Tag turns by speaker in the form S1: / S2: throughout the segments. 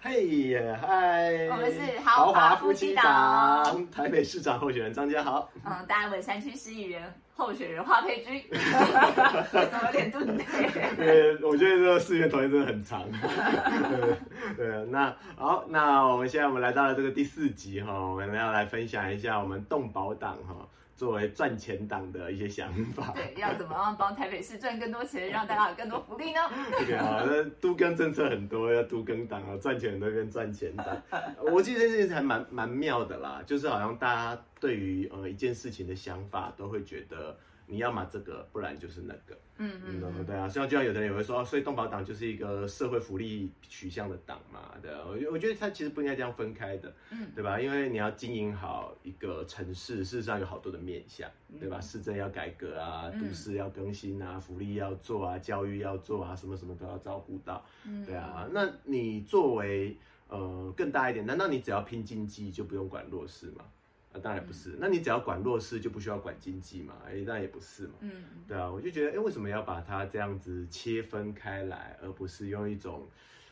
S1: 嘿耶，嗨！
S2: 我们是豪华夫妻档，
S1: 台北市长候选人张家豪。
S2: 嗯，大安文山区市议员候选人华佩君。怎么有点顿退？
S1: 对，我觉得这个四员同学真的很长。对，那好，那我们现在我们来到了这个第四集哈，我们要来分享一下我们动保党哈。作为赚钱党的一些想法，
S2: 对，要怎么样帮台北市赚更多钱，让大家有更多福利呢？
S1: 对啊，那都更政策很多，要都更党啊，赚钱都跟赚钱党。我记得这件事还蛮蛮妙的啦，就是好像大家对于呃一件事情的想法，都会觉得。你要么这个，不然就是那个。嗯嗯，对啊，像就像有的人也会说，所以动保党就是一个社会福利取向的党嘛，对啊。我我觉得它其实不应该这样分开的，嗯，对吧？因为你要经营好一个城市，事实上有好多的面向，对吧？市政要改革啊，都市要更新啊，福利要做啊，教育要做啊，什么什么都要照顾到，对啊。那你作为呃更大一点，难道你只要拼经济就不用管弱势吗？当然不是，那你只要管弱势就不需要管经济嘛？哎，当然也不是嘛。嗯，对啊，我就觉得，哎，为什么要把它这样子切分开来，而不是用一种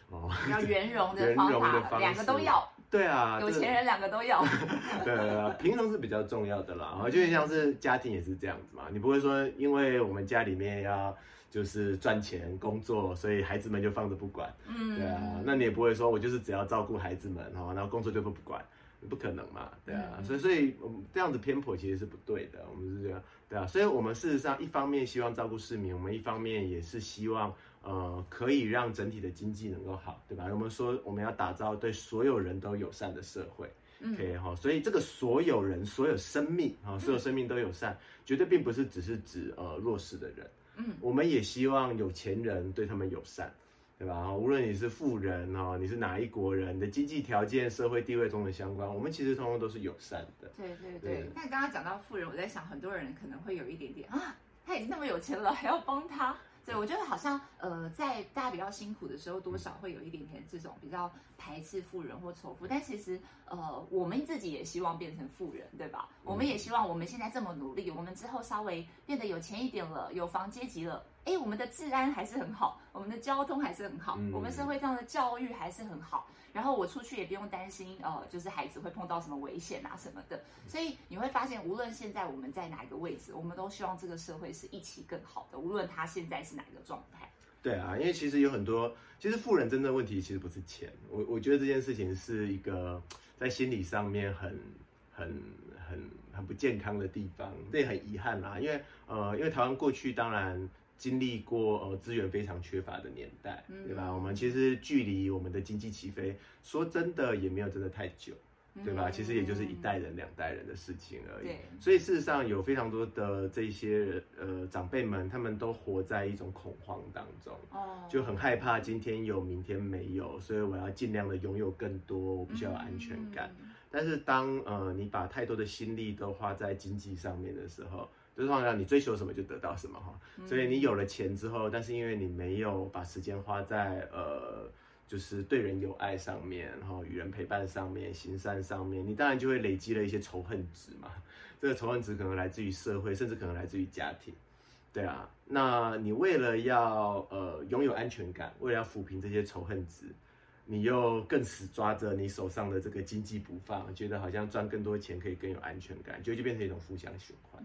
S2: 哦要圆融的 方法，两个都要？
S1: 对啊，
S2: 有钱人两个都要。
S1: 对啊，平衡是比较重要的啦。就像是家庭也是这样子嘛，你不会说，因为我们家里面要就是赚钱工作，所以孩子们就放着不管。嗯，对啊，那你也不会说我就是只要照顾孩子们，哈，然后工作就不不管。不可能嘛，对啊，所以所以我们这样子偏颇其实是不对的，我们是这样，对啊，所以我们事实上一方面希望照顾市民，我们一方面也是希望呃可以让整体的经济能够好，对吧？我们说我们要打造对所有人都友善的社会，OK 哈，所以这个所有人所有生命啊，所有生命都友善，绝对并不是只是指呃弱势的人，嗯，我们也希望有钱人对他们友善。对吧？无论你是富人哦，你是哪一国人，你的经济条件、社会地位中的相关，我们其实通通都是友善的。
S2: 对对对。但刚刚讲到富人，我在想，很多人可能会有一点点啊，他已经那么有钱了，还要帮他。对，我觉得好像呃，在大家比较辛苦的时候，多少会有一点点这种比较排斥富人或仇富。但其实呃，我们自己也希望变成富人，对吧？我们也希望我们现在这么努力，我们之后稍微变得有钱一点了，有房阶级了。哎，我们的治安还是很好，我们的交通还是很好，我们社会上的教育还是很好。然后我出去也不用担心，呃，就是孩子会碰到什么危险啊什么的。所以你会发现，无论现在我们在哪一个位置，我们都希望这个社会是一起更好的。无论他现在是哪一个状态。
S1: 对啊，因为其实有很多，其实富人真正问题其实不是钱。我我觉得这件事情是一个在心理上面很很很很不健康的地方。这也很遗憾啦，因为呃，因为台湾过去当然。经历过呃资源非常缺乏的年代，对吧？我们其实距离我们的经济起飞，说真的也没有真的太久，对吧？其实也就是一代人、两代人的事情而已。所以事实上有非常多的这些呃长辈们，他们都活在一种恐慌当中，就很害怕今天有明天没有，所以我要尽量的拥有更多，我必须要有安全感。但是当呃你把太多的心力都花在经济上面的时候，就是好像你追求什么就得到什么哈，所以你有了钱之后，但是因为你没有把时间花在呃，就是对人有爱上面，然后与人陪伴上面、行善上面，你当然就会累积了一些仇恨值嘛。这个仇恨值可能来自于社会，甚至可能来自于家庭。对啊，那你为了要呃拥有安全感，为了要抚平这些仇恨值，你又更死抓着你手上的这个经济不放，觉得好像赚更多钱可以更有安全感，就就变成一种负向循环。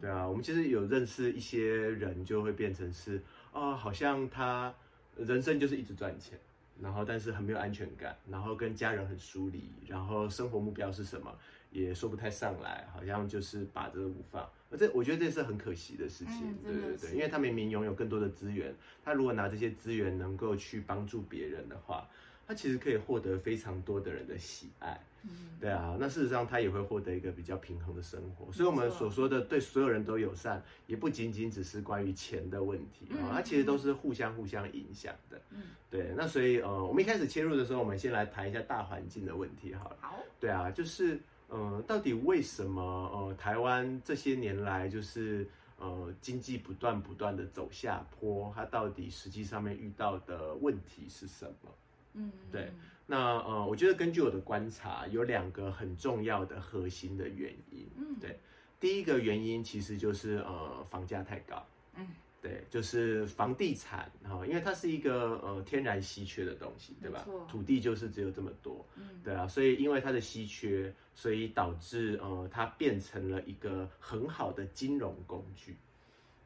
S1: 对啊，我们其实有认识一些人，就会变成是啊，好像他人生就是一直赚钱，然后但是很没有安全感，然后跟家人很疏离，然后生活目标是什么也说不太上来，好像就是把这个不放。而这我觉得这是很可惜的事情，对对对，因为他明明拥有更多的资源，他如果拿这些资源能够去帮助别人的话。他其实可以获得非常多的人的喜爱，嗯，对啊，那事实上他也会获得一个比较平衡的生活。所以，我们所说的对所有人都友善，也不仅仅只是关于钱的问题啊，它其实都是互相互相影响的。嗯，对。那所以，呃，我们一开始切入的时候，我们先来谈一下大环境的问题，好了。
S2: 好。
S1: 对啊，就是，呃，到底为什么，呃，台湾这些年来就是，呃，经济不断不断的走下坡，它到底实际上面遇到的问题是什么？嗯，对，那呃，我觉得根据我的观察，有两个很重要的核心的原因。嗯，对，第一个原因其实就是呃，房价太高。嗯。对，就是房地产哈，因为它是一个呃天然稀缺的东西，对吧
S2: 错？
S1: 土地就是只有这么多，
S2: 嗯，
S1: 对啊，所以因为它的稀缺，所以导致呃它变成了一个很好的金融工具。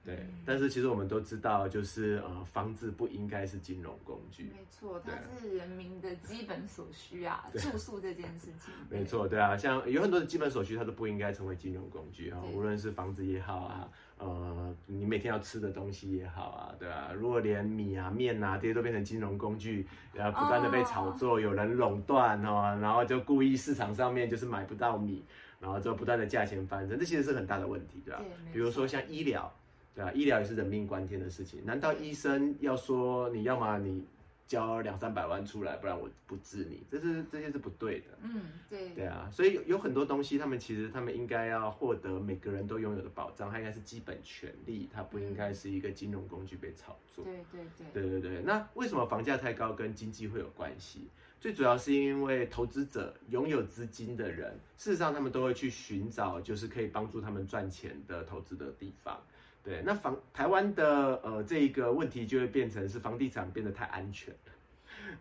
S1: 对，
S2: 嗯。
S1: 但是其实我们都知道，就是呃房子不应该是金融工具。
S2: 没错，它是人民的基本所需啊，住宿这件事情。
S1: 没错，对啊，像有很多的基本所需，它都不应该成为金融工具啊，无论是房子也好啊，呃，你每天要吃的东西也好啊，对啊，如果连米啊、面啊这些都变成金融工具，然后不断的被炒作，有人垄断哦，然后就故意市场上面就是买不到米，然后就不断的价钱翻身，这其实是很大的问题，对吧、
S2: 对
S1: 比如说像医疗，对啊，医疗也是人命关天的事情，难道医生要说你要么你交两三百万出来，不然我不治你，这是这些是不对的。
S2: 嗯，对，
S1: 对啊，所以有有很多东西，他们其实他们应该要获得每个人都拥有的保障，它应该是基本权利，它不应该是一个金融工具被炒作。
S2: 对对对，
S1: 对对对，那为什么房价太高跟经济会有关系？最主要是因为投资者拥有资金的人，事实上他们都会去寻找就是可以帮助他们赚钱的投资的地方。对，那房台湾的呃这一个问题就会变成是房地产变得太安全了。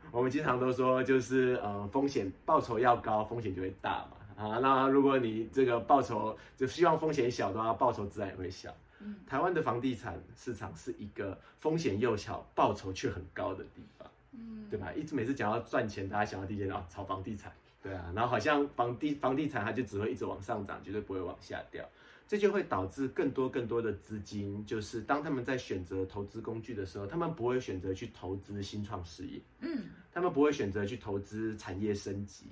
S1: 我们经常都说就是呃风险报酬要高，风险就会大嘛。啊，那如果你这个报酬就希望风险小的话，报酬自然也会小。
S2: 嗯，
S1: 台湾的房地产市场是一个风险又小、报酬却很高的地方，
S2: 嗯，
S1: 对吧？一直每次讲要赚钱，大家想到第一件事啊，炒房地产，对啊，然后好像房地房地产它就只会一直往上涨，绝对不会往下掉，这就会导致更多更多的资金，就是当他们在选择投资工具的时候，他们不会选择去投资新创事业，
S2: 嗯，
S1: 他们不会选择去投资产业升级，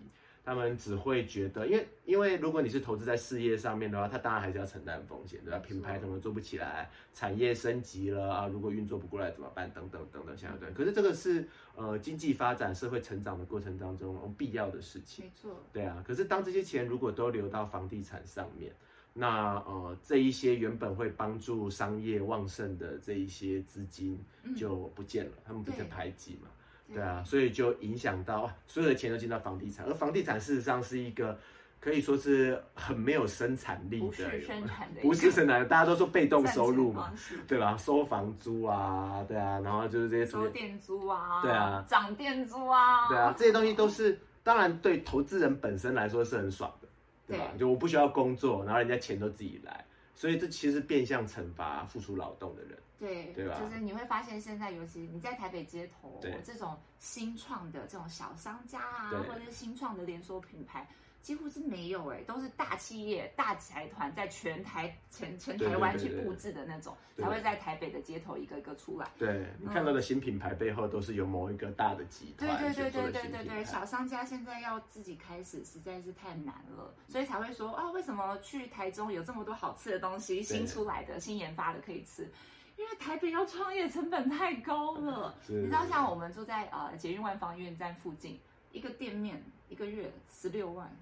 S1: 他们只会觉得，因为因为如果你是投资在事业上面的话，他当然还是要承担风险，对吧？品牌可能做不起来，产业升级了啊，如果运作不过来怎么办？等等等等相对。可是这个是呃经济发展、社会成长的过程当中、呃必要的事情。
S2: 没错，
S1: 对啊，可是当这些钱如果都流到房地产上面，那呃这一些原本会帮助商业旺盛的这一些资金
S2: 嗯
S1: 就不见了，他们不是排挤嘛？对啊，所以就影响到所有的钱都进到房地产，而房地产事实上是一个可以说是很没有生产力
S2: 不
S1: 的，
S2: 是生产的
S1: 不是生产的，大家都说被动收入嘛，对吧？收房租啊，对啊，然后就是这些什么
S2: 收店租啊，
S1: 对啊，
S2: 涨店租啊，
S1: 对啊，这些东西都是当然对投资人本身来说是很爽的，对吧？就我不需要工作，然后人家钱都自己来，所以这其实变相惩罚付出劳动的人。
S2: 对，
S1: 对吧
S2: 就是你会发现现在，尤其你在台北街头这种新创的这种小商家啊，或者是新创的连锁品牌，几乎是没有哎，都是大企业、大财团在全台全全台湾去布置的那种，
S1: 对
S2: 才会在台北的街头一个一个出来。
S1: 对你看到的新品牌背后都是有某一个大的集
S2: 对
S1: 团
S2: 对对对对对对
S1: 对。
S2: 小商家现在要自己开始实在是太难了，所以才会说啊，为什么去台中有这么多好吃的东西，新出来的、新研发的可以吃？因为台北要创业成本太高了。你知道，像我们住在呃捷运万方医院站附近，一个店面一个月十六万，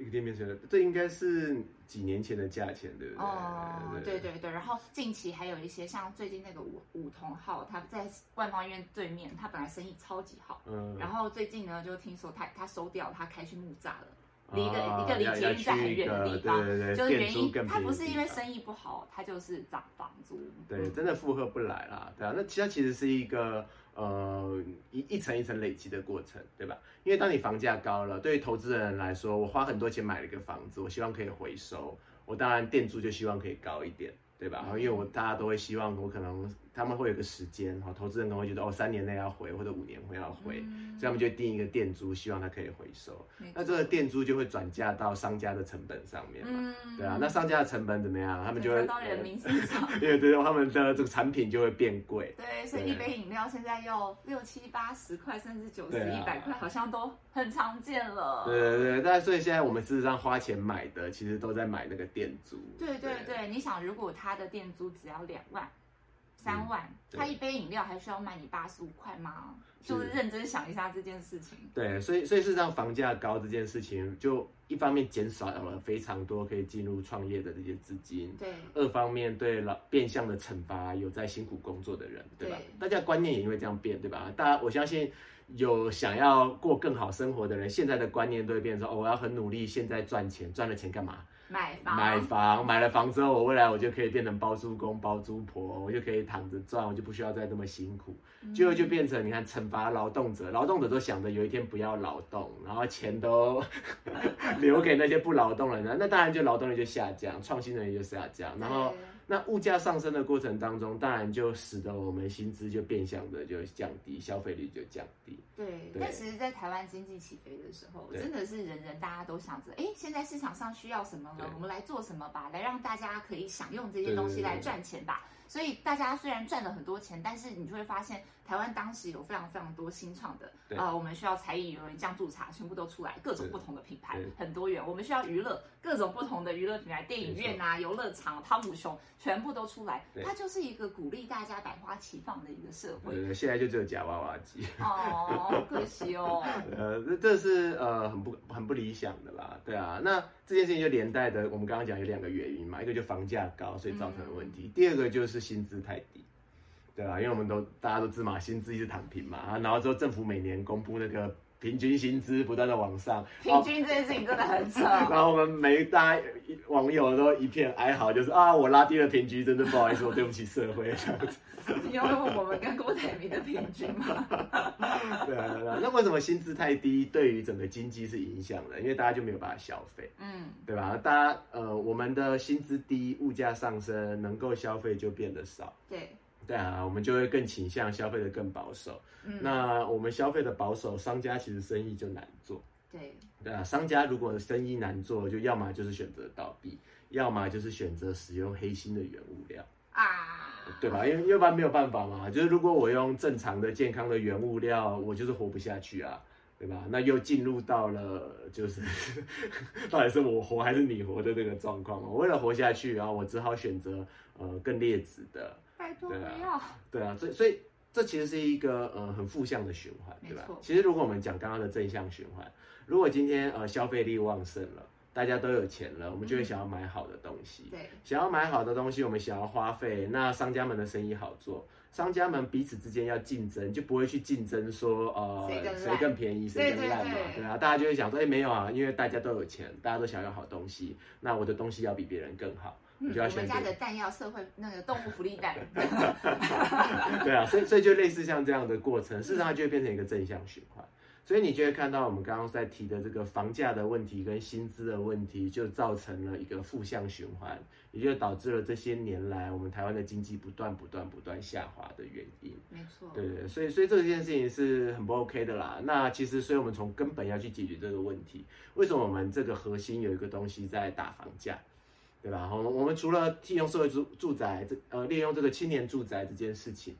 S1: 一个店面是，这应该是几年前的价钱，对不对？
S2: 哦，对对对，然后近期还有一些像最近那个五五同号，他在万方医院对面，他本来生意超级好，
S1: 嗯，
S2: 然后最近呢就听说他他收掉，他开去木栅了。离一个、
S1: 哦
S2: 一个离
S1: 要
S2: 捷运站很远的地方，
S1: 对对对
S2: 就是原因他不是因为生意不好，他就是涨房租。
S1: 对，真的负荷不来啦，对啊，那其他其实是一个呃一一层一层累积的过程，对吧？因为当你房价高了，对于投资人来说，我花很多钱买了一个房子，我希望可以回收，我当然店租就希望可以高一点，对吧？然后因为我大家都会希望我可能他们会有个时间哈，投资人可能会觉得哦三年内要回或者五年会要回，
S2: 嗯
S1: 所以他们就会定一个店租，希望它可以回收。那这个店租就会转嫁到商家的成本上面嘛，
S2: 嗯
S1: 对啊，那商家的成本怎么样？他们就会
S2: 转到人民身上。
S1: 因为对他们的这个产品就会变贵。
S2: 对，所以一杯饮料现在要六七八十块，甚至九十一百块，好像都很常见了。
S1: 对对对，但所以现在我们事实上花钱买的，其实都在买那个店租。
S2: 对对对，你想，如果他的店租只要两万、三万，
S1: 嗯
S2: 他一杯饮料还需要卖你八十五块吗？
S1: 是
S2: 就是认真想一下这件事情。
S1: 对，所以所以事实上房价高这件事情，就一方面减少了非常多可以进入创业的这些资金，
S2: 对
S1: 二方面对老变相的惩罚有在辛苦工作的人，对吧？
S2: 对
S1: 大家观念也因为这样变，对吧？大家我相信有想要过更好生活的人，现在的观念都会变成说，哦，我要很努力，现在赚钱，赚了钱干嘛？
S2: 买房，
S1: 买房，买了房之后，我未来我就可以变成包租公、包租婆，我就可以躺着赚，我就不需要再那么辛苦，最后就变成你看惩罚劳动者，劳动者都想着有一天不要劳动，然后钱都 留给那些不劳动的人，那当然就劳动力就下降，创新能力就下降，然后。那物价上升的过程当中，当然就使得我们薪资就变相的就降低，消费率就降低。
S2: 对，但其实，在台湾经济起飞的时候，真的是人人大家都想着，哎，现在市场上需要什么呢？我们来做什么吧，来让大家可以享用这些东西来赚钱吧。所以大家虽然赚了很多钱，但是你就会发现。台湾当时有非常非常多新创的，呃，我们需要才艺游人酱助茶，全部都出来，各种不同的品牌，很多元。我们需要娱乐，各种不同的娱乐品牌，电影院啊，游乐场，汤姆熊，全部都出来。它就是一个鼓励大家百花齐放的一个社会。
S1: 对，现在就只有夹娃娃机。
S2: 哦，可惜哦。
S1: 呃，这这是呃很不很不理想的啦。对啊，那这件事情就连带的，我们刚刚讲有两个原因嘛，一个就房价高，所以造成的问题；第二个就是薪资太低。对啊，因为我们都大家都知嘛，薪资一直躺平嘛，啊，然后之后政府每年公布那个平均薪资不断的往上，
S2: 平均这件事情真的很扯。
S1: 然后我们每大家网友都一片哀嚎，就是啊，我拉低了平均，真的不好意思，我对不起社会这样子。
S2: 因为我们跟郭台铭的平均嘛。
S1: 对啊，那为什么薪资太低，对于整个经济是影响的？因为大家就没有办法消费，嗯，对吧？大家呃，我们的薪资低，物价上升，能够消费就变得少。
S2: 对。
S1: 对啊，我们就会更倾向消费的更保守。嗯，那我们消费的保守，商家其实生意就难做。
S2: 对，
S1: 对啊，商家如果生意难做，就要么就是选择倒闭，要么就是选择使用黑心的原物料啊，对吧？因为要不然没有办法嘛。就是如果我用正常的、健康的原物料，我就是活不下去啊，对吧？那又进入到了就是 到底是我活还是你活的这个状况。我为了活下去，然后我只好选择呃更劣质的。
S2: 对啊，
S1: 对啊，所以所以这其实是一个呃很负向的循环，对吧？其实如果我们讲刚刚的正向循环，如果今天呃消费力旺盛了，大家都有钱了，我们就会想要买好的东西。
S2: 对，
S1: 想要买好的东西，我们想要花费，那商家们的生意好做，商家们彼此之间要竞争，就不会去竞争说呃谁更便宜，谁更烂嘛，对啊，大家就会想说，哎没有啊，因为大家都有钱，大家都想要好东西，那我的东西要比别人更好。
S2: 我们家的弹药社会那个动物福利蛋，
S1: 对啊，所以所以就类似像这样的过程，事实上就会变成一个正向循环。所以你就会看到我们刚刚在提的这个房价的问题跟薪资的问题，就造成了一个负向循环，也就导致了这些年来我们台湾的经济不断不断不断下滑的原因。
S2: 没错，
S1: 对对，所以所以这件事情是很不 OK 的啦。那其实，所以我们从根本要去解决这个问题。为什么我们这个核心有一个东西在打房价？对吧？我们我们除了利用社会住住宅这呃利用这个青年住宅这件事情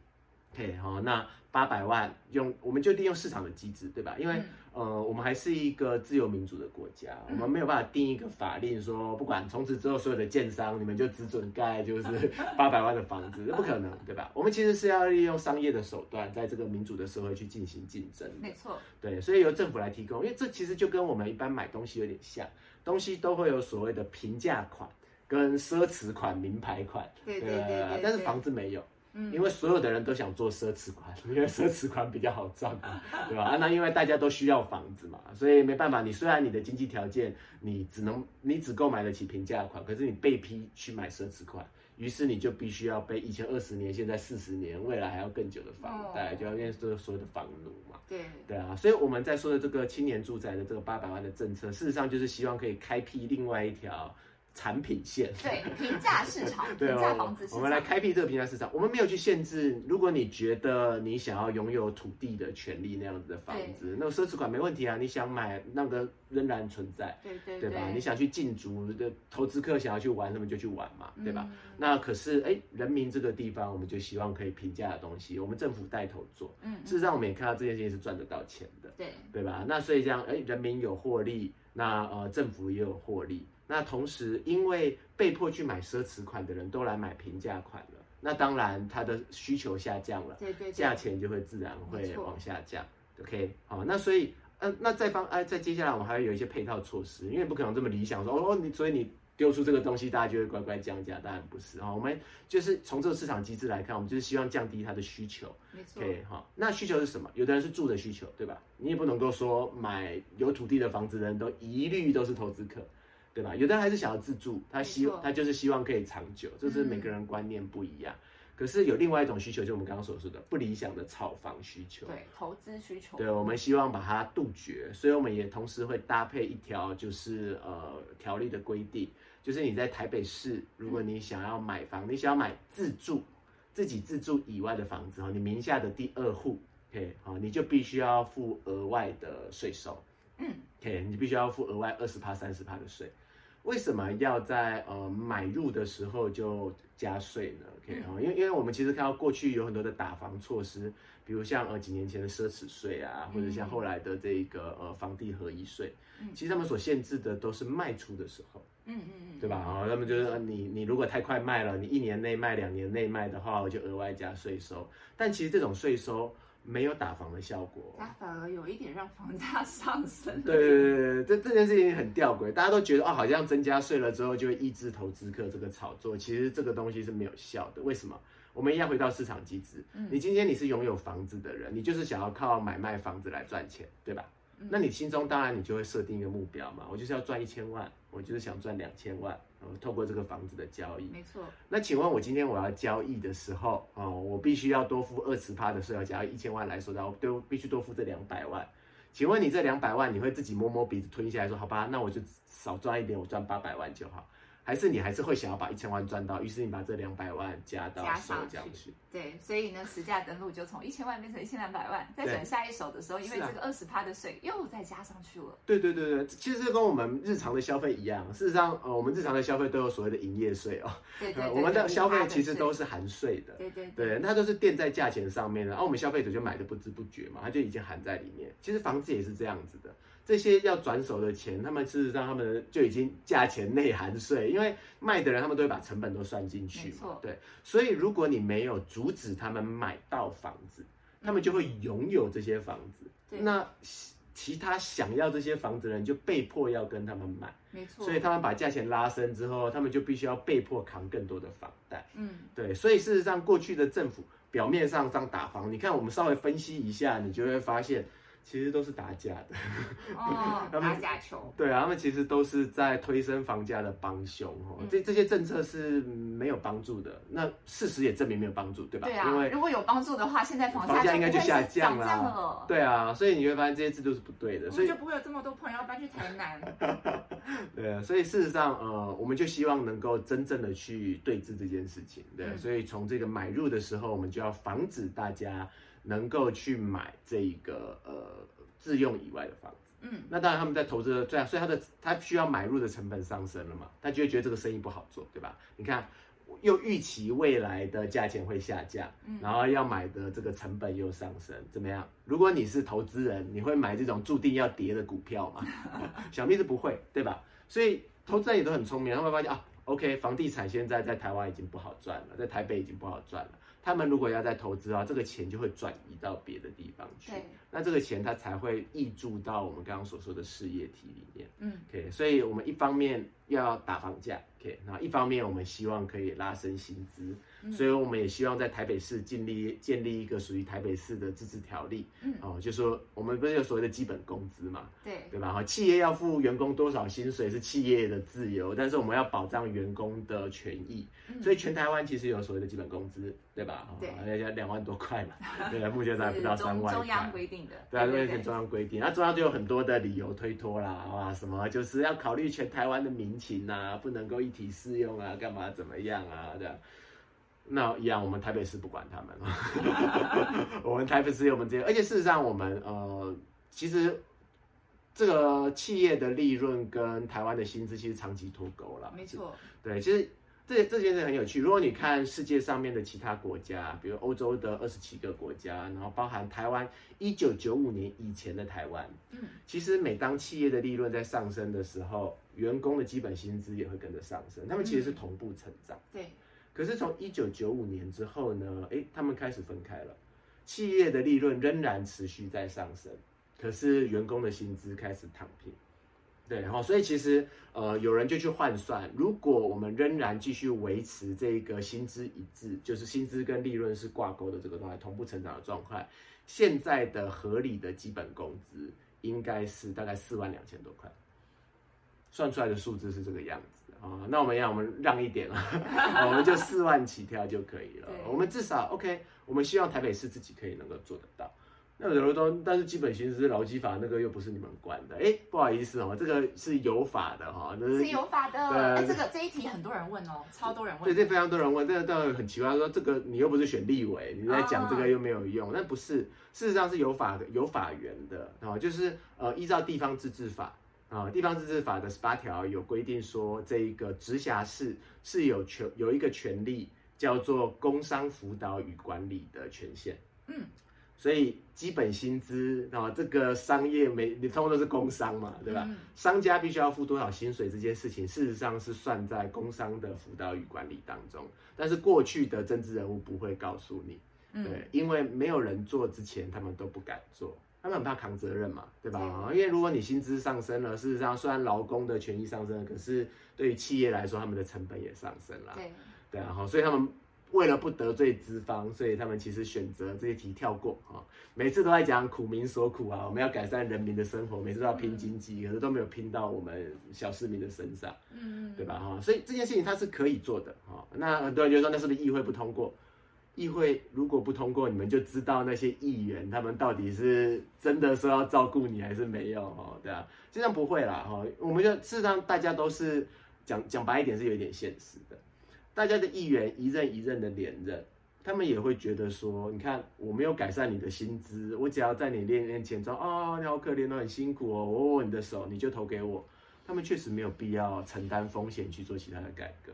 S1: ，OK 好，那八百万用我们就利用市场的机制，对吧？因为呃我们还是一个自由民主的国家，我们没有办法定一个法令说不管从此之后所有的建商你们就只准盖就是 八百万的房子，这不可能，对吧？我们其实是要利用商业的手段，在这个民主的社会去进行竞争。
S2: 没错，
S1: 对，所以由政府来提供，因为这其实就跟我们一般买东西有点像，东西都会有所谓的平价款。跟奢侈款、名牌款，
S2: 对对对，
S1: 但是房子没有，嗯，因为所有的人都想做奢侈款，因为奢侈款比较好赚，对吧？那因为大家都需要房子嘛，所以没办法，你虽然你的经济条件，你只能你只购买得起平价款，可是你被批去买奢侈款，于是你就必须要背以前二十年，现在四十年，未来还要更久的房贷，就要面对所有的房奴嘛，
S2: 对
S1: 对啊，所以我们在说的这个青年住宅的这个八百万的政策，事实上就是希望可以开辟另外一条。产品线
S2: 对平价市场，平价房子市
S1: 场。我们来开辟这个平价市场。我们没有去限制，如果你觉得你想要拥有土地的权利那样子的房子，那个奢侈款没问题啊。你想买那个仍然存在，
S2: 对对
S1: 对吧？你想去进驻的投资客想要去玩，那么就去玩嘛，对吧？那可是哎，人民这个地方，我们就希望可以平价的东西，我们政府带头做。嗯，事实上我们也看到这件事情是赚得到钱的，
S2: 对
S1: 对吧？那所以这样，哎，人民有获利，那呃政府也有获利。那同时，因为被迫去买奢侈款的人都来买平价款了，那当然它的需求下降了，
S2: 对对，
S1: 价钱就会自然会往下降。OK，好，那所以，嗯，那再方，哎，再接下来我们还会有一些配套措施，因为不可能这么理想说，哦，你所以你丢出这个东西，大家就会乖乖降价，当然不是啊。我们就是从这个市场机制来看，我们就是希望降低它的需求。
S2: 没错。
S1: OK，好，那需求是什么？有的人是住的需求，对吧？你也不能够说买有土地的房子的人都一律都是投资客。对吧？有的人还是想要自住，他希他就是希望可以长久，就是
S2: 嗯
S1: 每个人观念不一样。可是有另外一种需求，就我们刚刚所说的不理想的炒房需求。
S2: 对，投资需求，
S1: 对，我们希望把它杜绝，所以我们也同时会搭配一条就是呃条例的规定，就是你在台北市，如果你想要买房，你想要买自住，自己自住以外的房子哦，你名下的第二户，OK，好，你就必须要付额外的税收
S2: 嗯，
S1: ，OK，你必须要付额外二十趴、三十趴的税。为什么要在呃买入的时候就加税呢？OK 因为因为我们其实看到过去有很多的打房措施，比如像呃几年前的奢侈税啊，或者像后来的这个呃房地合一税，
S2: 嗯
S1: 其实他们所限制的都是卖出的时候，
S2: 嗯嗯嗯，
S1: 对吧？啊、他们就是呃你你如果太快卖了，你一年内卖、两年内卖的话，我就额外加税收。但其实这种税收没有打房的效果。
S2: 它反而有一点让房价 上升。
S1: 对对对对，这这件事情很吊诡，大家都觉得哦，好像增加税了之后就会抑制投资客这个炒作，其实这个东西是没有效的。为什么？我们一样回到市场机制，
S2: 嗯
S1: 你今天你是拥有房子的人，你就是想要靠买卖房子来赚钱，对吧？
S2: 嗯
S1: 那你心中当然你就会设定一个目标嘛，我就是要赚一千万，我就是想赚两千万，呃，透过这个房子的交易。
S2: 没错，
S1: 那请问我今天我要交易的时候，哦，我必须要多付二十趴的税要假如一千万来说然后，都必须多付这两百万。请问你这两百万，你会自己摸摸鼻子吞下来说，好吧，那我就少赚一点，我赚八百万就好？还是你还是会想要把一千万赚到，于是你把这两百万加到手
S2: 加上
S1: 这样去？
S2: 对，所以呢，实价登录就从一千万变成一千两百万，再
S1: 对
S2: 转下一手的时候，因为这个二十趴的税又再加上去了。
S1: 对对对对，其实这跟我们日常的消费一样。事实上，呃，我们日常的消费都有所谓的营业税哦，
S2: 对对对，
S1: 呃我们的消费其实都是含税的。
S2: 对对
S1: 对，那都是垫在价钱上面的，然、后我们消费者就买的不知不觉嘛，它就已经含在里面。其实房子也是这样子的，这些要转手的钱，他们事实上他们就已经价钱内含税，因为卖的人他们都会把成本都算进去嘛。对，所以如果你没有阻止他们买到房子，他们就会拥有这些房子。
S2: 对
S1: 那其其他想要这些房子的人就被迫要跟他们买，
S2: 没错，
S1: 所以他们把价钱拉升之后，他们就必须要被迫扛更多的房贷。
S2: 嗯，
S1: 对，所以事实上，过去的政府表面上这样打房，你看我们稍微分析一下，你就会发现，其实都是打假的。
S2: 哦，打假球，
S1: 对啊，他们其实都是在推升房价的帮凶哦。
S2: 嗯
S1: 这这些政策是没有帮助的，那事实也证明没有帮助，对吧？
S2: 对啊
S1: 因，为
S2: 如果有帮助的话，现在房
S1: 房价应该
S2: 就
S1: 下降
S2: 了。
S1: 对啊，所以你会发现这些制度是不对的，所以
S2: 就不会有这么多朋友要搬去台南。
S1: 对啊，所以事实上，呃，我们就希望能够真正的去对峙这件事情，对，
S2: 嗯
S1: 所以从这个买入的时候，我们就要防止大家能够去买这一个呃自用以外的房子。
S2: 嗯，
S1: 那当然他们在投资的对啊，所以他的他需要买入的成本上升了嘛，他就会觉得这个生意不好做，对吧？你看。又预期未来的价钱会下降，
S2: 嗯
S1: 然后要买的这个成本又上升，怎么样？如果你是投资人，你会买这种注定要跌的股票吗？小蜜是不会，对吧？所以投资人也都很聪明，他们会发现啊，OK，房地产现在在台湾已经不好赚了，在台北已经不好赚了。他们如果要再投资啊，这个钱就会转移到别的地方去。
S2: 对，
S1: 那这个钱它才会溢注到我们刚刚所说的事业体里面。
S2: 嗯
S1: ，OK，所以我们一方面要打房价，OK，那一方面我们希望可以拉升薪资，
S2: 嗯
S1: 所以我们也希望在台北市建立建立一个属于台北市的自治条例，
S2: 嗯
S1: 哦，就说我们不是有所谓的基本工资嘛，
S2: 对，
S1: 对吧？哈，企业要付员工多少薪水是企业的自由，但是我们要保障员工的权益，
S2: 嗯
S1: 所以全台湾其实有所谓的基本工资，对吧？
S2: 对
S1: 哦要要两万多块嘛，对，目前还不到三万
S2: 中中央
S1: 块。
S2: 规定的。
S1: 对啊，因
S2: 对对
S1: 为跟中央规定，那中央就有很多的理由推脱啦，哇，什么就是要考虑全台湾的民情啊，不能够一体适用啊，干嘛怎么样啊，这样。那一样，我们台北市不管他们，我们台北市有我们这些，而且事实上，我们呃，其实这个企业的利润跟台湾的薪资其实长期脱钩了。
S2: 没错，
S1: 对，其实这这件事很有趣。如果你看世界上面的其他国家，比如欧洲的二十七个国家，然后包含台湾一九九五年以前的台湾，
S2: 嗯，
S1: 其实每当企业的利润在上升的时候，员工的基本薪资也会跟着上升，他们其实是同步成长。
S2: 对，
S1: 可是从一九九五年之后呢，诶，他们开始分开了，企业的利润仍然持续在上升，可是员工的薪资开始躺平。对，然后所以其实呃，有人就去换算，如果我们仍然继续维持这个薪资一致，就是薪资跟利润是挂钩的这个状态，同步成长的状态，现在的合理的基本工资应该是大概四万两千多块。算出来的数字是这个样子啊。那我们让我们让一点了，我们就四万起跳就可以了。我们至少 OK，我们希望台北市自己可以能够做得到。那有人说，但是基本薪资劳基法那个又不是你们管的，哎，不好意思哦，这个是有法的哈，
S2: 是有法的。哎，这个这一题很多人问哦，超多人问。
S1: 对，这非常多人问，这个倒很奇怪，说这个你又不是选立委，你在讲这个又没有用，那不是，事实上是有法的，有法源的啊，就是呃，依照地方自治法啊，地方自治法的十八条有规定说，这一个直辖市是有权有一个权利叫做工商辅导与管理的权限，嗯。所以基本薪资啊，这个商业每你通通都是工商嘛，对吧？商家必须要付多少薪水这件事情，事实上是算在工商的辅导与管理当中。但是过去的政治人物不会告诉你，对，因为没有人做之前，他们都不敢做，他们很怕扛责任嘛，对吧？因为如果你薪资上升了，事实上虽然劳工的权益上升了，可是对于企业来说，他们的成本也上升了，对，对啊，哈，所以他们。为了不得罪资方，所以他们其实选择这些题跳过啊。每次都在讲苦民所苦啊，我们要改善人民的生活，每次都要拼经济，可是都没有拼到我们小市民的身上，嗯，对吧？哈，所以这件事情它是可以做的哈。那很多人就说，那是不是议会不通过？议会如果不通过，你们就知道那些议员他们到底是真的说要照顾你，还是没有？哈，对啊，这样不会啦，哈。我们就事实上大家都是讲讲白一点，是有一点现实的。大家的议员一任一任的连任，他们也会觉得说，你看我没有改善你的薪资，我只要在你面面前说，哦，你好可怜哦，很辛苦哦，我握握你的手，你就投给我。他们确实没有必要承担风险去做其他的改革，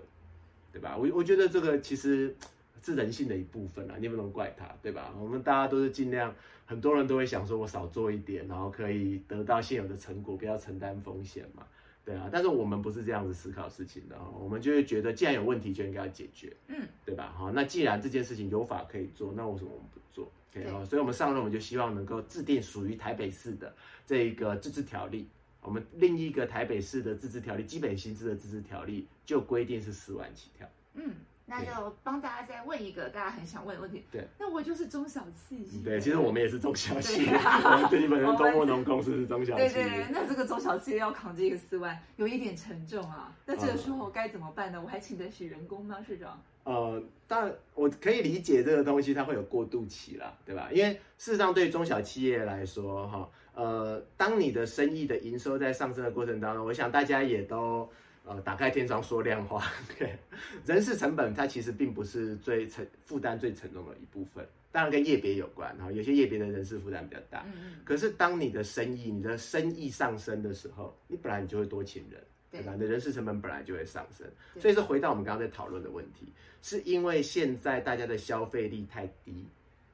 S1: 对吧？我我觉得这个其实是人性的一部分啊，你不能怪他，对吧？我们大家都是尽量，很多人都会想说，我少做一点，然后可以得到现有的成果，不要承担风险嘛。对啊，但是我们不是这样子思考事情的哈，我们就会觉得既然有问题就应该要解决，嗯，对吧？好，那既然这件事情有法可以做，那为什么我们不做？对啊，所以我们上任我们就希望能够制定属于台北市的这一个自治条例，我们另一个台北市的自治条例，基本薪资的自治条例就规定是四万起跳，
S2: 嗯。那就帮大家再问一个大家很想问的问题。对，那我就是中小企业。
S1: 对，其实我们也是中小企业。我们基本上东木农公司是中小企业。
S2: 对对，那这个中小企业要扛这个四万，有一点沉重啊。那这个时候该怎么办呢？我还请得起人工吗，市长？
S1: 呃，但我可以理解这个东西它会有过渡期啦，对吧？因为事实上对中小企业来说，哈，呃，当你的生意的营收在上升的过程当中，我想大家也都。呃，打开天窗说亮话，对，人事成本它其实并不是最沉负担最沉重的一部分，当然跟业别有关哈，有些业别的人事负担比较大，嗯嗯，可是当你的生意你的生意上升的时候，你本来你就会多请人，对吧？你的人事成本本来就会上升，所以说回到我们刚刚在讨论的问题，是因为现在大家的消费力太低，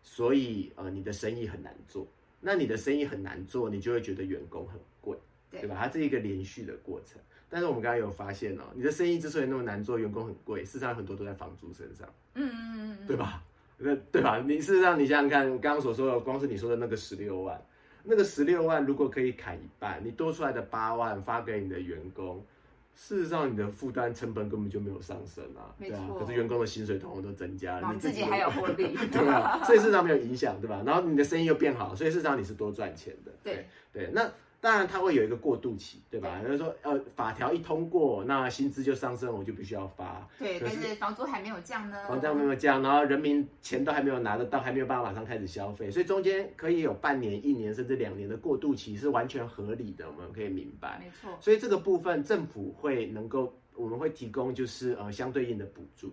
S1: 所以呃你的生意很难做，那你的生意很难做，你就会觉得员工很贵，对吧？它是一个连续的过程。但是我们刚刚有发现哦，你的生意之所以那么难做，员工很贵，事实上很多都在房租身上，嗯嗯嗯嗯，对吧？那对吧？你事实上你想想看，刚刚所说的，光是你说的那个十六万，那个十六万如果可以砍一半，你多出来的八万发给你的员工，事实上你的负担成本根本就没有上升啊，对啊，可是员工的薪水统统都增加了，
S2: 你自己还有获利，
S1: 对吧？所以事实上没有影响，对吧？然后你的生意又变好，所以事实上你是多赚钱的，对对，那。当然，它会有一个过渡期，对吧？就是说，呃，法条一通过，那薪资就上升，我就必须要发。
S2: 对，但是房租还没有降呢。
S1: 房租还没有降，然后人民钱都还没有拿得到，还没有办法马上开始消费，所以中间可以有半年、一年甚至两年的过渡期是完全合理的，我们可以明白。
S2: 没错。
S1: 所以这个部分政府会能够，我们会提供就是呃相对应的补助，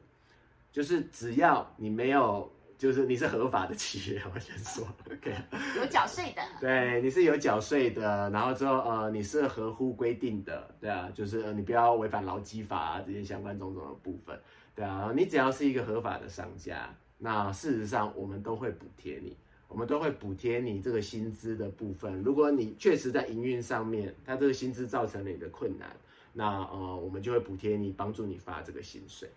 S1: 就是只要你没有。就是你是合法的企业，我先说，OK，
S2: 有缴税的，
S1: 对，你是有缴税的，然后之后呃，你是合乎规定的，对啊，就是呃，你不要违反劳基法啊这些相关种种的部分，对啊，你只要是一个合法的商家，那事实上我们都会补贴你，我们都会补贴你这个薪资的部分。如果你确实在营运上面，它这个薪资造成了你的困难，那呃，我们就会补贴你，帮助你发这个薪水。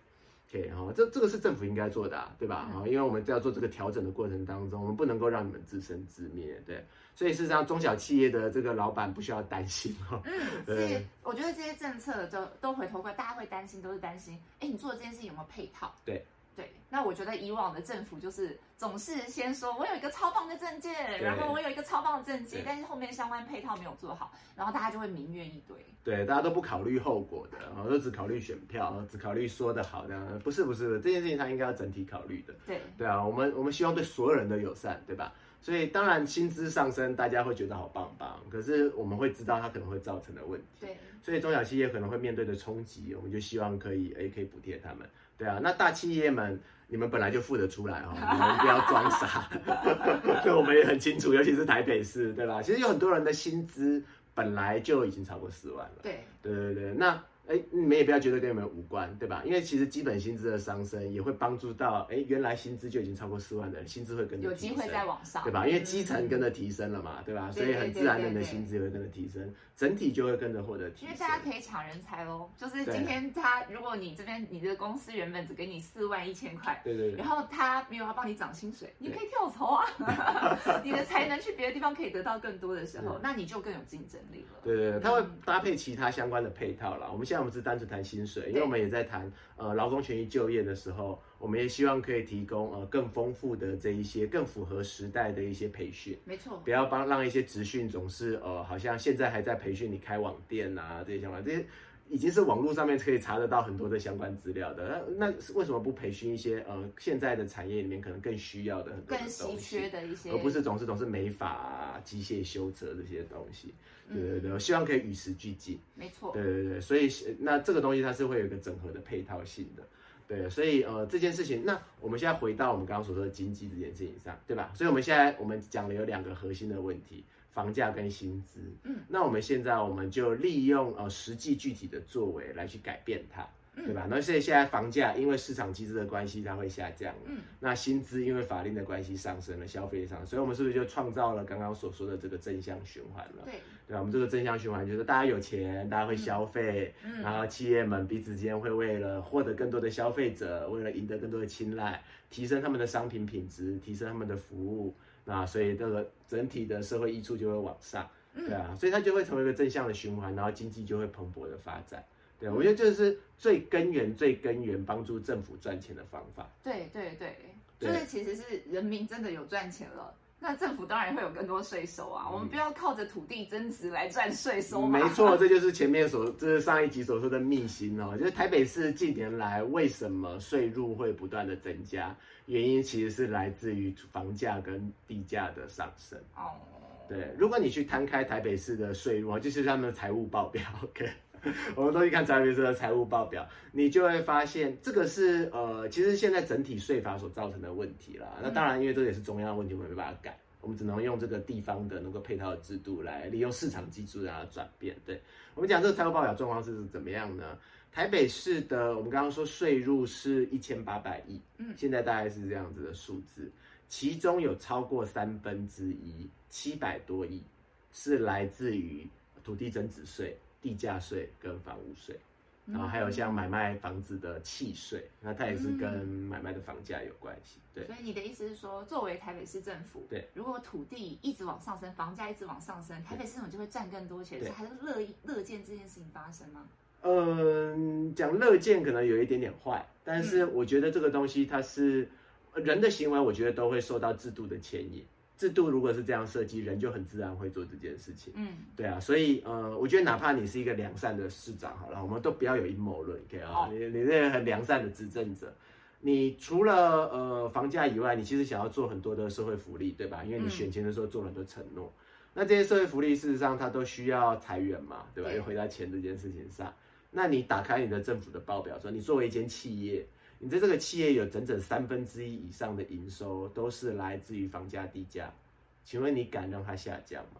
S1: 对哈，这这个是政府应该做的，对吧？哈，因为我们在做这个调整的过程当中，我们不能够让你们自生自灭，对。所以事实上，中小企业的这个老板不需要担心哈。
S2: 嗯，对。我觉得这些政策都都回头过来，大家会担心，都是担心，哎，你做的这件事情有没有配套？
S1: 对。
S2: 对，那我觉得以往的政府就是总是先说我有一个超棒的证件，然后我有一个超棒的政绩，但是后面相关配套没有做好，然后大家就会民怨一堆。
S1: 对，大家都不考虑后果的，然后都只考虑选票，只考虑说的好这样。不是不是，这件事情他应该要整体考虑的。
S2: 对
S1: 对啊，我们我们希望对所有人都友善，对吧？所以当然薪资上升，大家会觉得好棒棒，可是我们会知道它可能会造成的问题。
S2: 对，
S1: 所以中小企业可能会面对的冲击，我们就希望可以诶可以补贴他们。对啊，那大企业们，你们本来就付得出来哈，你们不要装傻。对，我们也很清楚，尤其是台北市，对吧？其实有很多人的薪资本来就已经超过四万了。
S2: 对，
S1: 对对对，那。哎，你们也不要觉得跟你们无关，对吧？因为其实基本薪资的上升也会帮助到，哎，原来薪资就已经超过四万的人，薪资会跟着
S2: 有机会再往上，
S1: 对吧？因为基层跟着提升了嘛，对吧？所以很自然的，你的薪资也会跟着提升，整体就会跟着获得提升。
S2: 因为大家可以抢人才喽，就是今天他，如果你这边你的公司原本只给你四万一千块，
S1: 对对，
S2: 然后他没有要帮你涨薪水，你可以跳槽啊，你的才能去别的地方可以得到更多的时候，那你就更有竞争力了。
S1: 对对对，他会搭配其他相关的配套了。我们现在我们是单纯谈。薪水，因为我们也在谈呃劳工权益就业的时候，我们也希望可以提供呃更丰富的这一些更符合时代的一些培训。
S2: 没错，
S1: 不要帮让一些职训总是呃好像现在还在培训你开网店啊这些想法这些。已经是网络上面可以查得到很多的相关资料的，那那为什么不培训一些呃现在的产业里面可能更需要的很
S2: 多更稀缺的一些，
S1: 而不是总是总是美发、机械修车这些东西。对对对，我希望可以与时俱进。
S2: 没错。
S1: 对对对，所以那这个东西它是会有一个整合的配套性的。对，所以呃这件事情，那我们现在回到我们刚刚所说的经济这件事情上，对吧？所以我们现在我们讲了有两个核心的问题。房价跟薪资，嗯，那我们现在我们就利用呃实际具体的作为来去改变它，对吧？那所以现在房价因为市场机制的关系，它会下降了，嗯，那薪资因为法令的关系上升了，消费上，所以我们是不是就创造了刚刚所说的这个正向循环了？
S2: 对，
S1: 对吧？我们这个正向循环就是大家有钱，大家会消费，嗯，然后企业们彼此之间会为了获得更多的消费者，为了赢得更多的青睐，提升他们的商品品质，提升他们的服务。那所以这个整体的社会益处就会往上，对啊，所以它就会成为一个正向的循环，然后经济就会蓬勃的发展。对，我觉得这是最根源、最根源帮助政府赚钱的方法。
S2: 对对对，就是其实是人民真的有赚钱了。那政府当然会有更多税收啊，我们不要靠着土地增值来赚税收
S1: 没错，这就是前面所，这是上一集所说的秘辛哦，就是台北市近年来为什么税入会不断的增加，原因其实是来自于房价跟地价的上升。哦，对，如果你去摊开台北市的税入啊，就是他们的财务报表，OK。我们都去看台北市的财务报表，你就会发现这个是呃，其实现在整体税法所造成的问题啦。那当然，因为这也是中央的问题，我们没办法改，我们只能用这个地方的能够配套的制度来利用市场机制让它转变。对我们讲这个财务报表状况是怎么样呢？台北市的我们刚刚说税入是一千八百亿，嗯，现在大概是这样子的数字，其中有超过三分之一，七百多亿是来自于土地增值税。地价税跟房屋税，然后还有像买卖房子的契税，那它也是跟买卖的房价有关系。对，
S2: 所以你的意思是说，作为台北市政府，
S1: 对，
S2: 如果土地一直往上升，房价一直往上升，台北市政府就会赚更多钱，还是乐意乐见这件事情发生吗？
S1: 嗯，讲乐见可能有一点点坏，但是我觉得这个东西它是人的行为，我觉得都会受到制度的牵引。制度如果是这样设计，人就很自然会做这件事情。嗯，对啊，所以呃，我觉得哪怕你是一个良善的市长，好了，我们都不要有阴谋论，OK 啊？你你那个很良善的执政者，你除了呃房价以外，你其实想要做很多的社会福利，对吧？因为你选钱的时候做了很多承诺，那这些社会福利事实上它都需要裁员嘛，对吧？又回到钱这件事情上，那你打开你的政府的报表，说你作为一间企业。你在这个企业有整整三分之一以上的营收都是来自于房价低价，请问你敢让它下降吗？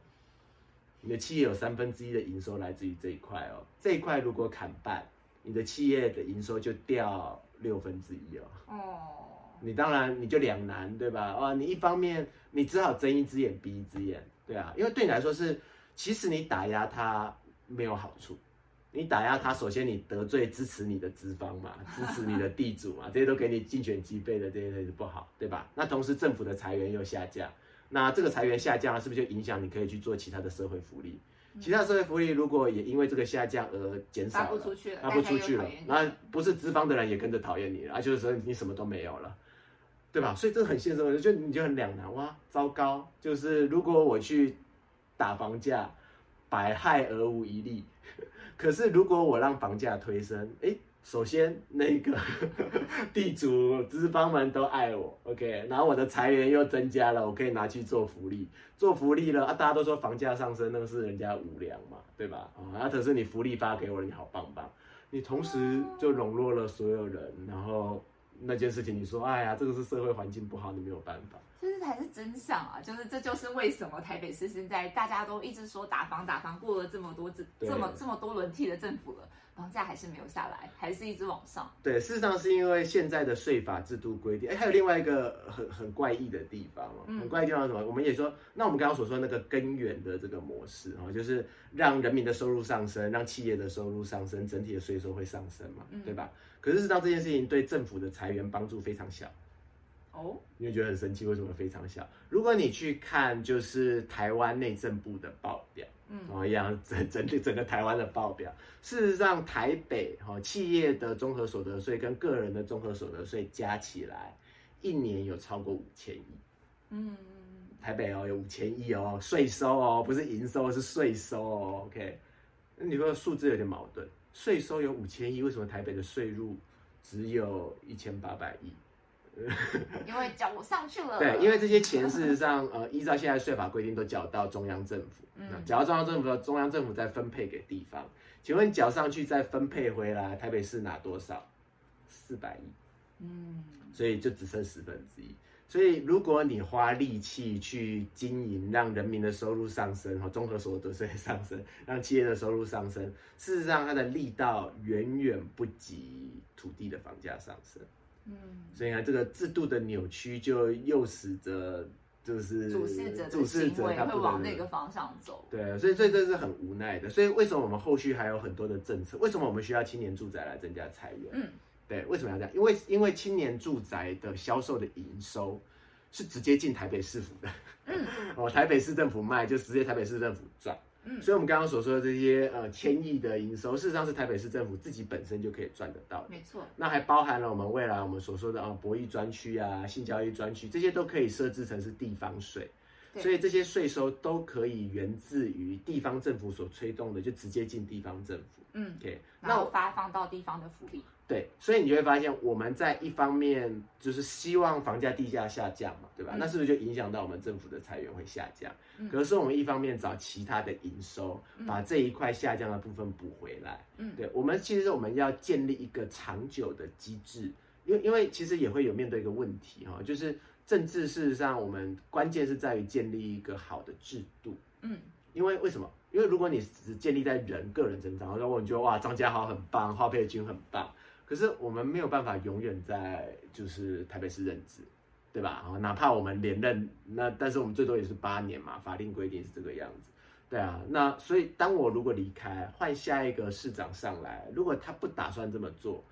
S1: 你的企业有三分之一的营收来自于这一块哦，这一块如果砍半，你的企业的营收就掉六分之一哦。哦，你当然你就两难对吧？哦，你一方面你只好睁一只眼闭一只眼，对啊，因为对你来说是，其实你打压它没有好处。你打压他，首先你得罪支持你的资方嘛，支持你的地主嘛，这些都给你竞选机会的，这些都是不好，对吧？那同时政府的裁员又下降，那这个裁员下降了，是不是就影响你可以去做其他的社会福利？其他社会福利如果也因为这个下降而减少了，
S2: 发不出去了，
S1: 发不出去了，那不是资方的人也跟着讨厌你了，就是说你什么都没有了。对吧？所以这个很现实的问题，就你就很两难哇，糟糕！就是如果我去打房价，百害而无一利，可是如果我让房价推升，哎。首先，那个 地主资方们都爱我，OK，然后我的财源又增加了，我可以拿去做福利，做福利了啊！大家都说房价上升，那个是人家无良嘛，对吧？啊，可是你福利发给我了，你好棒棒，你同时就笼络了所有人，然后那件事情，你说，哎呀，这个是社会环境不好，你没有办法。
S2: 这是才是真相啊！就是这就是为什么台北市现在大家都一直说打房打房，过了这么多这这么这么多轮替的政府了，房价还是没有下来，还是一直往上。
S1: 对，事实上是因为现在的税法制度规定，哎，还有另外一个很很怪异的地方哦，很怪异地方什么？我们也说，那我们刚刚所说那个根源的这个模式哦，就是让人民的收入上升，让企业的收入上升，整体的税收会上升嘛，对吧？可是事实上这件事情对政府的裁员帮助非常小。哦，你会觉得很生气，为什么非常小？如果你去看就是台湾内政部的报表，嗯，哦一样整整体整个台湾的报表，事实上台北哈企业的综合所得税跟个人的综合所得税加起来，一年有超过五千亿，嗯，台北哦有五千亿哦税收哦不是营收是税收哦，OK，那你说数字有点矛盾，税收有五千亿，为什么台北的税入只有一千八百亿？
S2: 因为缴上去了。
S1: 对，因为这些钱事实上，呃，依照现在税法规定，都缴到中央政府。嗯，缴到中央政府，中央政府再分配给地方。请问缴上去再分配回来，台北市拿多少？四百亿。嗯，所以就只剩十分之一。所以如果你花力气去经营，让人民的收入上升，和综合所得税上升，让企业的收入上升，事实上它的力道远远不及土地的房价上升。嗯，所以呢，这个制度的扭曲就诱使着，就是
S2: 主事者主事者他会往那个方向走。
S1: 对，所以所以这是很无奈的。所以为什么我们后续还有很多的政策？为什么我们需要青年住宅来增加裁员？嗯，对，为什么要这样？因为因为青年住宅的销售的营收是直接进台北市府的。嗯，哦，台北市政府卖就直接台北市政府赚。嗯，所以，我们刚刚所说的这些呃千亿的营收，事实上是台北市政府自己本身就可以赚得到的。
S2: 没错，
S1: 那还包含了我们未来我们所说的啊博弈专区啊、性交易专区，这些都可以设置成是地方税，所以这些税收都可以源自于地方政府所推动的，就直接进地方政府。嗯
S2: ，OK，那发放到地方的福利。
S1: 对，所以你就会发现，我们在一方面就是希望房价地价下降嘛，对吧？那是不是就影响到我们政府的财源会下降？嗯可是我们一方面找其他的营收，把这一块下降的部分补回来。嗯，对，我们其实我们要建立一个长久的机制，因为因为其实也会有面对一个问题哈，就是政治事实上我们关键是在于建立一个好的制度。嗯，因为为什么？因为如果你只建立在人个人成长，然后你觉得哇张家豪很棒，花佩君很棒。可是我们没有办法永远在就是台北市任职，对吧？哪怕我们连任，那但是我们最多也是八年嘛，法定规定是这个样子，对啊。那所以当我如果离开，换下一个市长上来，如果他不打算这么做，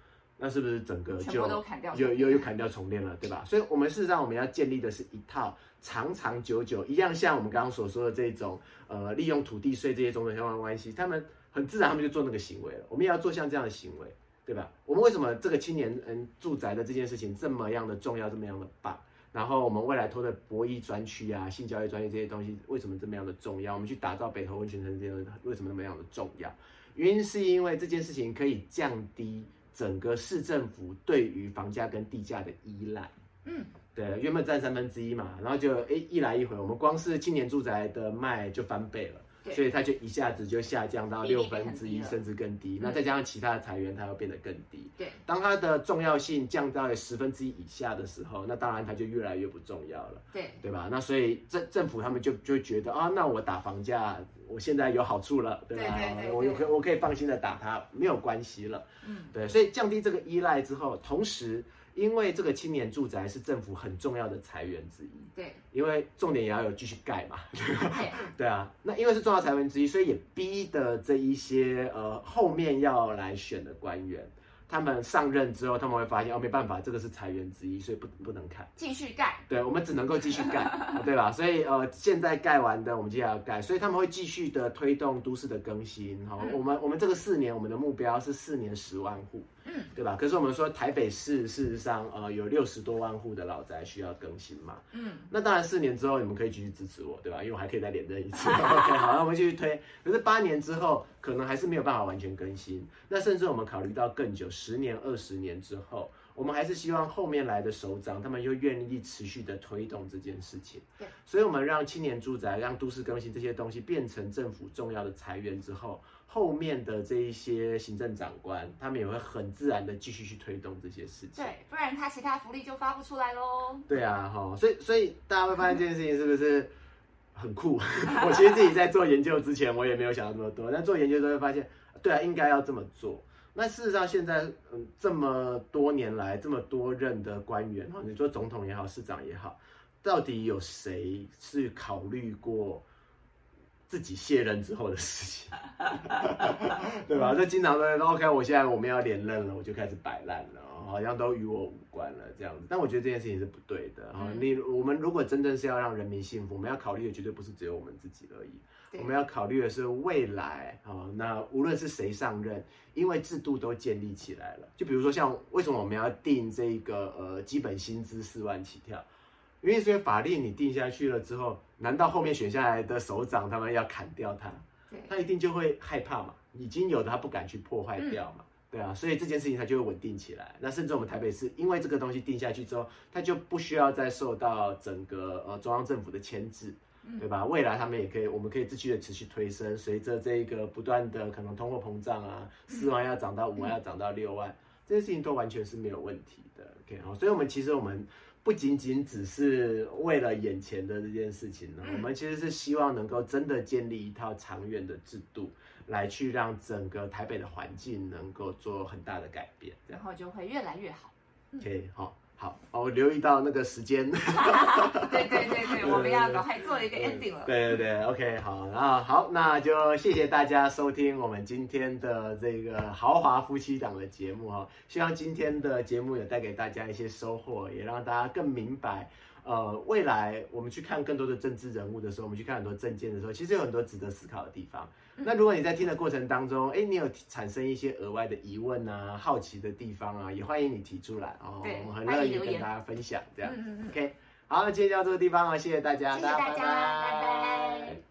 S1: 那是不是整个就又又又砍掉重练了，对吧？所以我们事实上我们要建立的是一套长长久久，一样像我们刚刚所说的这种，呃，利用土地税这些种种相关关系，他们很自然他们就做那个行为了，我们也要做像这样的行为。对吧？我们为什么这个青年人住宅的这件事情这么样的重要，这么样的棒？然后我们未来投的博弈专区啊、性交易专业这些东西，为什么这么样的重要？我们去打造北投温泉城这些，为什么那么样的重要？原因是因为这件事情可以降低整个市政府对于房价跟地价的依赖。嗯，对，原本占三分之一嘛，然后就诶一来一回，我们光是青年住宅的卖就翻倍了。所以它就一下子就下降到六分之一，甚至更低。那再加上其他的裁员，它要变得更低。
S2: 对，
S1: 当它的重要性降到十分之一以下的时候，那当然它就越来越不重要了。
S2: 对，
S1: 对吧？那所以政政府他们就就觉得啊，那我打房价，我现在有好处了，对吧？我可我可以放心的打它，没有关系了。嗯，对，所以降低这个依赖之后，同时。因为这个青年住宅是政府很重要的财源之一，
S2: 对，
S1: 因为重点也要有继续盖嘛，对啊，那因为是重要财源之一，所以也逼的这一些呃后面要来选的官员，他们上任之后，他们会发现哦，没办法，这个是裁员之一，所以不不能看。
S2: 继续盖，
S1: 对，我们只能够继续盖，对吧？所以呃，现在盖完的，我们接下来要盖，所以他们会继续的推动都市的更新。哈、
S2: 嗯。
S1: 我们我们这个四年，我们的目标是四年十万户，
S2: 嗯，
S1: 对吧？可是我们说台北市事实上呃有六十多万户的老宅需要更新嘛，
S2: 嗯，
S1: 那当然四年之后你们可以继续支持我，对吧？因为我还可以再连任一次。OK，好，那我们继续推。可是八年之后，可能还是没有办法完全更新。那甚至我们考虑到更久，十年、二十年之后，我们还是希望后面来的首长他们又愿意持续的推动这件事情。
S2: 对，
S1: 所以我们让青年住宅、让都市更新这些东西变成政府重要的财源之后，后面的这一些行政长官，他们也会很自然的继续去推动这些事情。
S2: 对，不然他其他福利就发不出来喽。
S1: 对啊，哈，所以所以大家会发现这件事情是不是很酷？我其实自己在做研究之前，我也没有想到这么多，但做研究之后会发现，对啊，应该要这么做。那事实上，现在嗯，这么多年来，这么多任的官员哈，你说总统也好，市长也好，到底有谁是考虑过自己卸任之后的事情？对吧？这经常都说 OK，我现在我们要连任了，我就开始摆烂了，好像都与我无关了这样子。但我觉得这件事情是不对的你我们如果真正是要让人民幸福，我们要考虑的绝对不是只有我们自己而已。
S2: 对
S1: 我们要考虑的是未来啊、那无论是谁上任，因为制度都建立起来了。就比如说像为什么我们要定这个呃基本薪资四万起跳？因为这些法令你定下去了之后，难道后面选下来的首长他们要砍掉它？
S2: 对，
S1: 他一定就会害怕嘛，已经有的他不敢去破坏掉嘛，对啊，所以这件事情它就会稳定起来。那甚至我们台北市因为这个东西定下去之后，它就不需要再受到整个呃中央政府的牵制，对吧？未来他们也可以，我们可以继续的持续推升，随着这个不断的可能通货膨胀啊，四万要涨到五万，要涨到六万，这些事情都完全是没有问题的。OK，好，所以我们其实我们。不仅仅只是为了眼前的这件事情呢，
S2: 嗯
S1: 我们其实是希望能够真的建立一套长远的制度，来去让整个台北的环境能够做很大的改变。
S2: 然后就会越来越好。
S1: ，OK，好，好，哦我留意到那个时间。
S2: 对对对对，我们要赶快做一个 ending 了。
S1: 对对对，OK，好，然后好，那就谢谢大家收听我们今天的这个豪华夫妻档的节目哈，希望今天的节目也带给大家一些收获，也让大家更明白。呃，未来我们去看更多的政治人物的时候，我们去看很多政见的时候，其实有很多值得思考的地方。那如果你在听的过程当中，哎，你有产生一些额外的疑问啊、好奇的地方啊，也欢迎你提出来哦，我们很乐意跟大家分享这样。
S2: 嗯嗯嗯
S1: ，OK，好，那今天就到这个地方了，谢谢大家，
S2: 谢谢大家，拜拜。